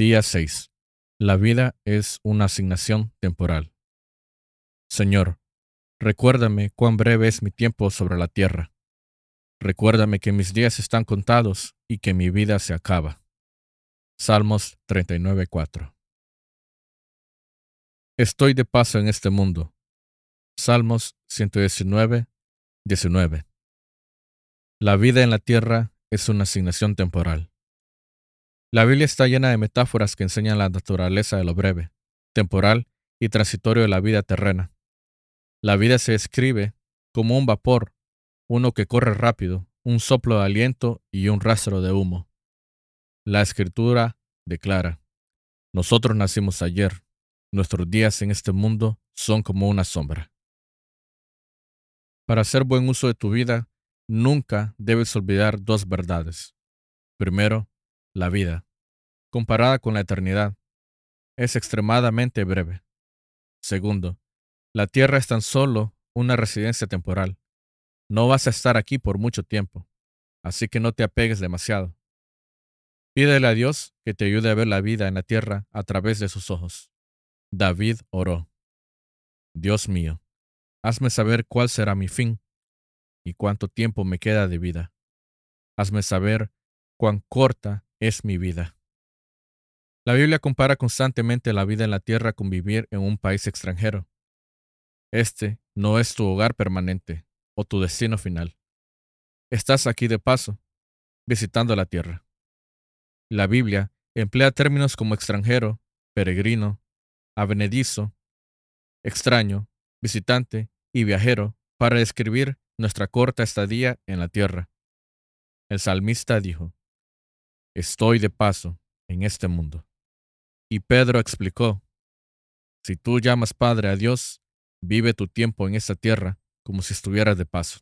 Día 6. La vida es una asignación temporal. Señor, recuérdame cuán breve es mi tiempo sobre la tierra. Recuérdame que mis días están contados y que mi vida se acaba. Salmos 39:4. Estoy de paso en este mundo. Salmos 119, 19. La vida en la tierra es una asignación temporal. La Biblia está llena de metáforas que enseñan la naturaleza de lo breve, temporal y transitorio de la vida terrena. La vida se describe como un vapor, uno que corre rápido, un soplo de aliento y un rastro de humo. La escritura declara, nosotros nacimos ayer, nuestros días en este mundo son como una sombra. Para hacer buen uso de tu vida, nunca debes olvidar dos verdades. Primero, la vida, comparada con la eternidad, es extremadamente breve. Segundo, la tierra es tan solo una residencia temporal. No vas a estar aquí por mucho tiempo, así que no te apegues demasiado. Pídele a Dios que te ayude a ver la vida en la tierra a través de sus ojos. David oró. Dios mío, hazme saber cuál será mi fin y cuánto tiempo me queda de vida. Hazme saber cuán corta es mi vida. La Biblia compara constantemente la vida en la tierra con vivir en un país extranjero. Este no es tu hogar permanente o tu destino final. Estás aquí de paso, visitando la tierra. La Biblia emplea términos como extranjero, peregrino, avenedizo, extraño, visitante y viajero para describir nuestra corta estadía en la tierra. El salmista dijo, Estoy de paso en este mundo. Y Pedro explicó, Si tú llamas Padre a Dios, vive tu tiempo en esta tierra como si estuvieras de paso.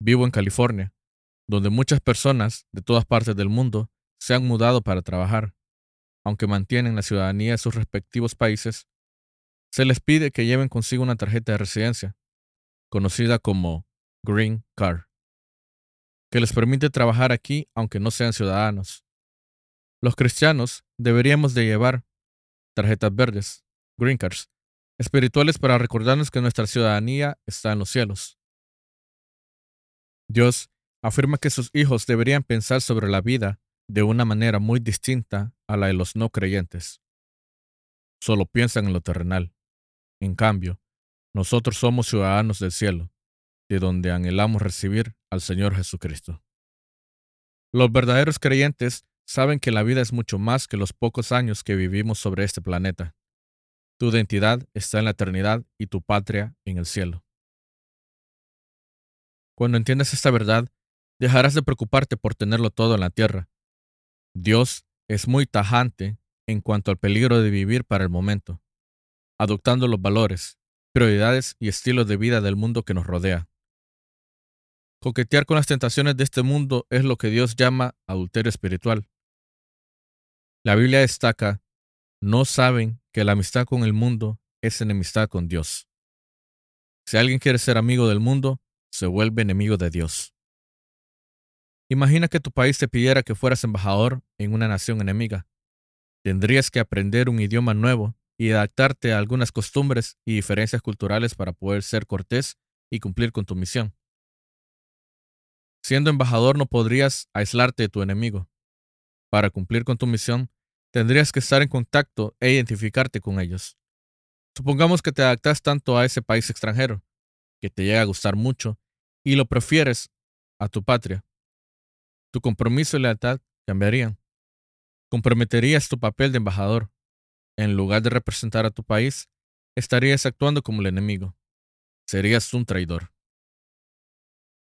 Vivo en California, donde muchas personas de todas partes del mundo se han mudado para trabajar. Aunque mantienen la ciudadanía de sus respectivos países, se les pide que lleven consigo una tarjeta de residencia, conocida como Green Card que les permite trabajar aquí aunque no sean ciudadanos. Los cristianos deberíamos de llevar tarjetas verdes, green cards, espirituales para recordarnos que nuestra ciudadanía está en los cielos. Dios afirma que sus hijos deberían pensar sobre la vida de una manera muy distinta a la de los no creyentes. Solo piensan en lo terrenal. En cambio, nosotros somos ciudadanos del cielo de donde anhelamos recibir al Señor Jesucristo. Los verdaderos creyentes saben que la vida es mucho más que los pocos años que vivimos sobre este planeta. Tu identidad está en la eternidad y tu patria en el cielo. Cuando entiendas esta verdad, dejarás de preocuparte por tenerlo todo en la tierra. Dios es muy tajante en cuanto al peligro de vivir para el momento, adoptando los valores, prioridades y estilos de vida del mundo que nos rodea. Coquetear con las tentaciones de este mundo es lo que Dios llama adulterio espiritual. La Biblia destaca, no saben que la amistad con el mundo es enemistad con Dios. Si alguien quiere ser amigo del mundo, se vuelve enemigo de Dios. Imagina que tu país te pidiera que fueras embajador en una nación enemiga. Tendrías que aprender un idioma nuevo y adaptarte a algunas costumbres y diferencias culturales para poder ser cortés y cumplir con tu misión. Siendo embajador no podrías aislarte de tu enemigo. Para cumplir con tu misión, tendrías que estar en contacto e identificarte con ellos. Supongamos que te adaptas tanto a ese país extranjero, que te llega a gustar mucho, y lo prefieres a tu patria. Tu compromiso y lealtad cambiarían. Comprometerías tu papel de embajador. En lugar de representar a tu país, estarías actuando como el enemigo. Serías un traidor.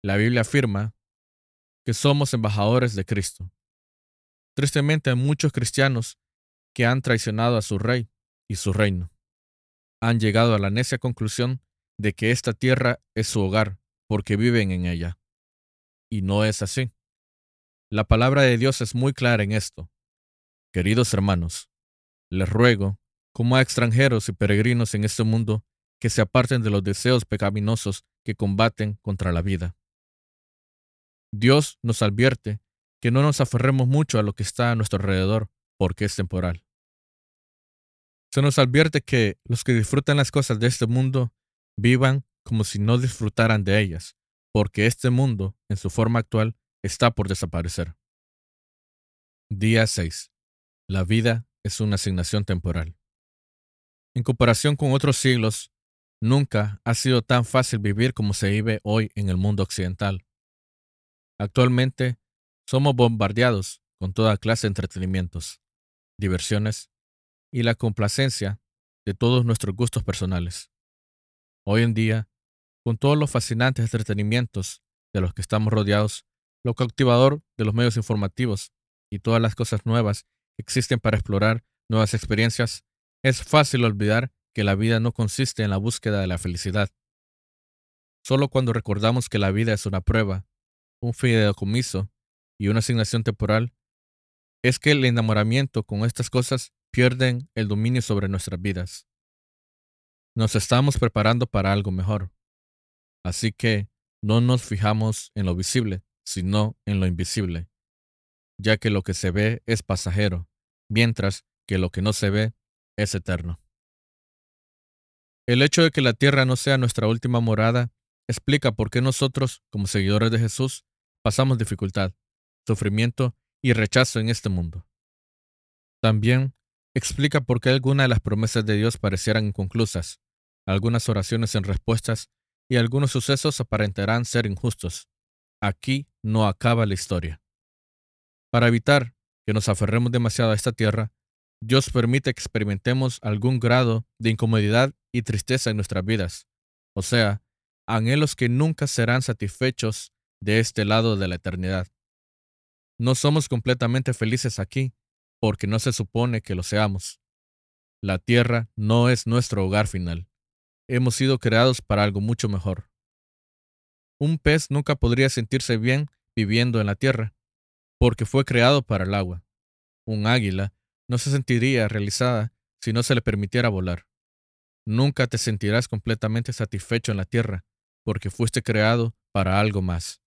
La Biblia afirma que somos embajadores de Cristo. Tristemente hay muchos cristianos que han traicionado a su rey y su reino. Han llegado a la necia conclusión de que esta tierra es su hogar porque viven en ella. Y no es así. La palabra de Dios es muy clara en esto. Queridos hermanos, les ruego, como a extranjeros y peregrinos en este mundo, que se aparten de los deseos pecaminosos que combaten contra la vida. Dios nos advierte que no nos aferremos mucho a lo que está a nuestro alrededor porque es temporal. Se nos advierte que los que disfrutan las cosas de este mundo vivan como si no disfrutaran de ellas, porque este mundo, en su forma actual, está por desaparecer. Día 6. La vida es una asignación temporal. En comparación con otros siglos, nunca ha sido tan fácil vivir como se vive hoy en el mundo occidental. Actualmente, somos bombardeados con toda clase de entretenimientos, diversiones y la complacencia de todos nuestros gustos personales. Hoy en día, con todos los fascinantes entretenimientos de los que estamos rodeados, lo cautivador de los medios informativos y todas las cosas nuevas que existen para explorar nuevas experiencias, es fácil olvidar que la vida no consiste en la búsqueda de la felicidad. Solo cuando recordamos que la vida es una prueba, un fideicomiso y una asignación temporal, es que el enamoramiento con estas cosas pierden el dominio sobre nuestras vidas. Nos estamos preparando para algo mejor. Así que no nos fijamos en lo visible, sino en lo invisible ya que lo que se ve es pasajero, mientras que lo que no se ve es eterno. El hecho de que la tierra no sea nuestra última morada explica por qué nosotros, como seguidores de Jesús, pasamos dificultad, sufrimiento y rechazo en este mundo. También explica por qué algunas de las promesas de Dios parecieran inconclusas, algunas oraciones en respuestas y algunos sucesos aparentarán ser injustos. Aquí no acaba la historia. Para evitar que nos aferremos demasiado a esta tierra, Dios permite que experimentemos algún grado de incomodidad y tristeza en nuestras vidas, o sea, anhelos que nunca serán satisfechos de este lado de la eternidad. No somos completamente felices aquí, porque no se supone que lo seamos. La tierra no es nuestro hogar final. Hemos sido creados para algo mucho mejor. Un pez nunca podría sentirse bien viviendo en la tierra, porque fue creado para el agua. Un águila no se sentiría realizada si no se le permitiera volar. Nunca te sentirás completamente satisfecho en la tierra, porque fuiste creado para algo más.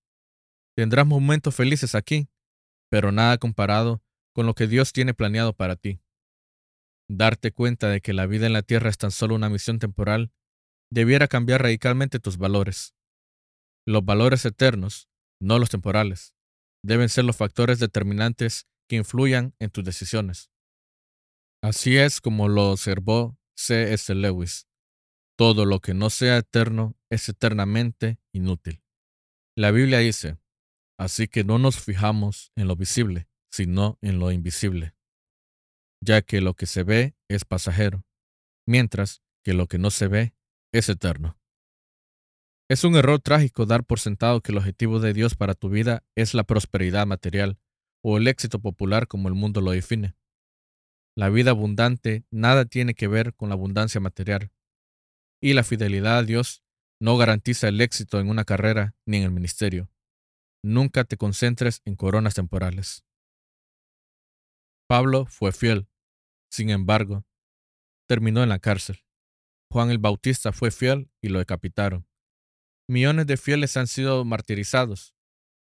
Tendrás momentos felices aquí, pero nada comparado con lo que Dios tiene planeado para ti. Darte cuenta de que la vida en la tierra es tan solo una misión temporal debiera cambiar radicalmente tus valores. Los valores eternos, no los temporales deben ser los factores determinantes que influyan en tus decisiones. Así es como lo observó C. S. Lewis. Todo lo que no sea eterno es eternamente inútil. La Biblia dice, así que no nos fijamos en lo visible, sino en lo invisible, ya que lo que se ve es pasajero, mientras que lo que no se ve es eterno. Es un error trágico dar por sentado que el objetivo de Dios para tu vida es la prosperidad material o el éxito popular como el mundo lo define. La vida abundante nada tiene que ver con la abundancia material. Y la fidelidad a Dios no garantiza el éxito en una carrera ni en el ministerio. Nunca te concentres en coronas temporales. Pablo fue fiel. Sin embargo, terminó en la cárcel. Juan el Bautista fue fiel y lo decapitaron. Millones de fieles han sido martirizados,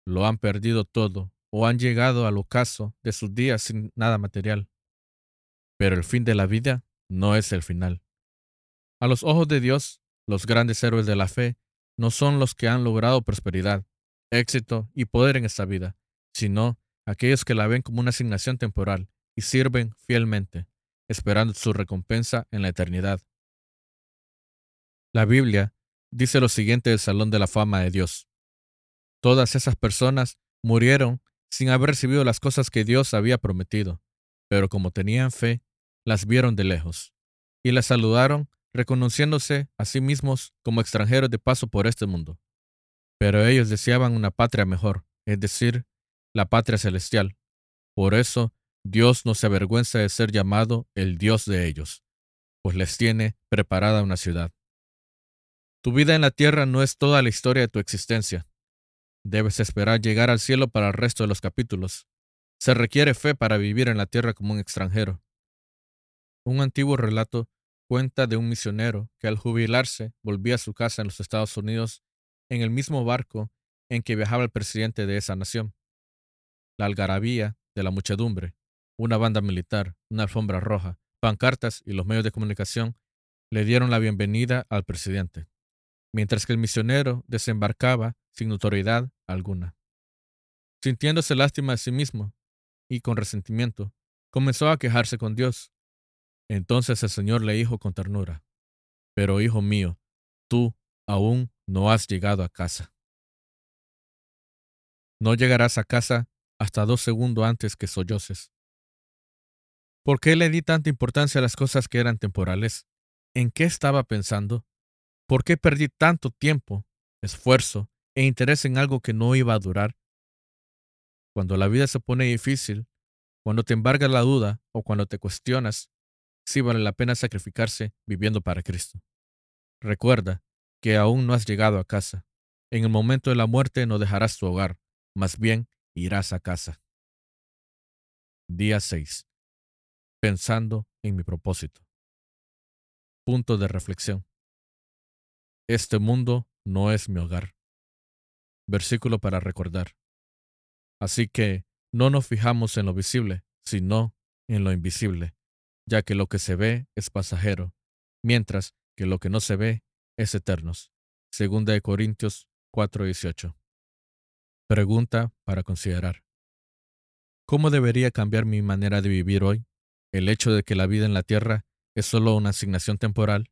lo han perdido todo o han llegado al ocaso de sus días sin nada material. Pero el fin de la vida no es el final. A los ojos de Dios, los grandes héroes de la fe no son los que han logrado prosperidad, éxito y poder en esta vida, sino aquellos que la ven como una asignación temporal y sirven fielmente, esperando su recompensa en la eternidad. La Biblia dice lo siguiente del Salón de la Fama de Dios. Todas esas personas murieron sin haber recibido las cosas que Dios había prometido, pero como tenían fe, las vieron de lejos, y las saludaron reconociéndose a sí mismos como extranjeros de paso por este mundo. Pero ellos deseaban una patria mejor, es decir, la patria celestial. Por eso, Dios no se avergüenza de ser llamado el Dios de ellos, pues les tiene preparada una ciudad. Tu vida en la tierra no es toda la historia de tu existencia. Debes esperar llegar al cielo para el resto de los capítulos. Se requiere fe para vivir en la tierra como un extranjero. Un antiguo relato cuenta de un misionero que al jubilarse volvía a su casa en los Estados Unidos en el mismo barco en que viajaba el presidente de esa nación. La algarabía de la muchedumbre, una banda militar, una alfombra roja, pancartas y los medios de comunicación le dieron la bienvenida al presidente, mientras que el misionero desembarcaba sin notoriedad alguna. Sintiéndose lástima de sí mismo y con resentimiento, comenzó a quejarse con Dios. Entonces el Señor le dijo con ternura, Pero hijo mío, tú aún no has llegado a casa. No llegarás a casa hasta dos segundos antes que solloses. ¿Por qué le di tanta importancia a las cosas que eran temporales? ¿En qué estaba pensando? ¿Por qué perdí tanto tiempo, esfuerzo e interés en algo que no iba a durar? Cuando la vida se pone difícil, cuando te embarga la duda o cuando te cuestionas, sí vale la pena sacrificarse viviendo para Cristo. Recuerda que aún no has llegado a casa. En el momento de la muerte no dejarás tu hogar, más bien irás a casa. Día 6. Pensando en mi propósito. Punto de reflexión. Este mundo no es mi hogar. Versículo para recordar. Así que no nos fijamos en lo visible, sino en lo invisible, ya que lo que se ve es pasajero, mientras que lo que no se ve es eterno. Segunda de Corintios 4:18. Pregunta para considerar. ¿Cómo debería cambiar mi manera de vivir hoy? ¿El hecho de que la vida en la tierra es solo una asignación temporal?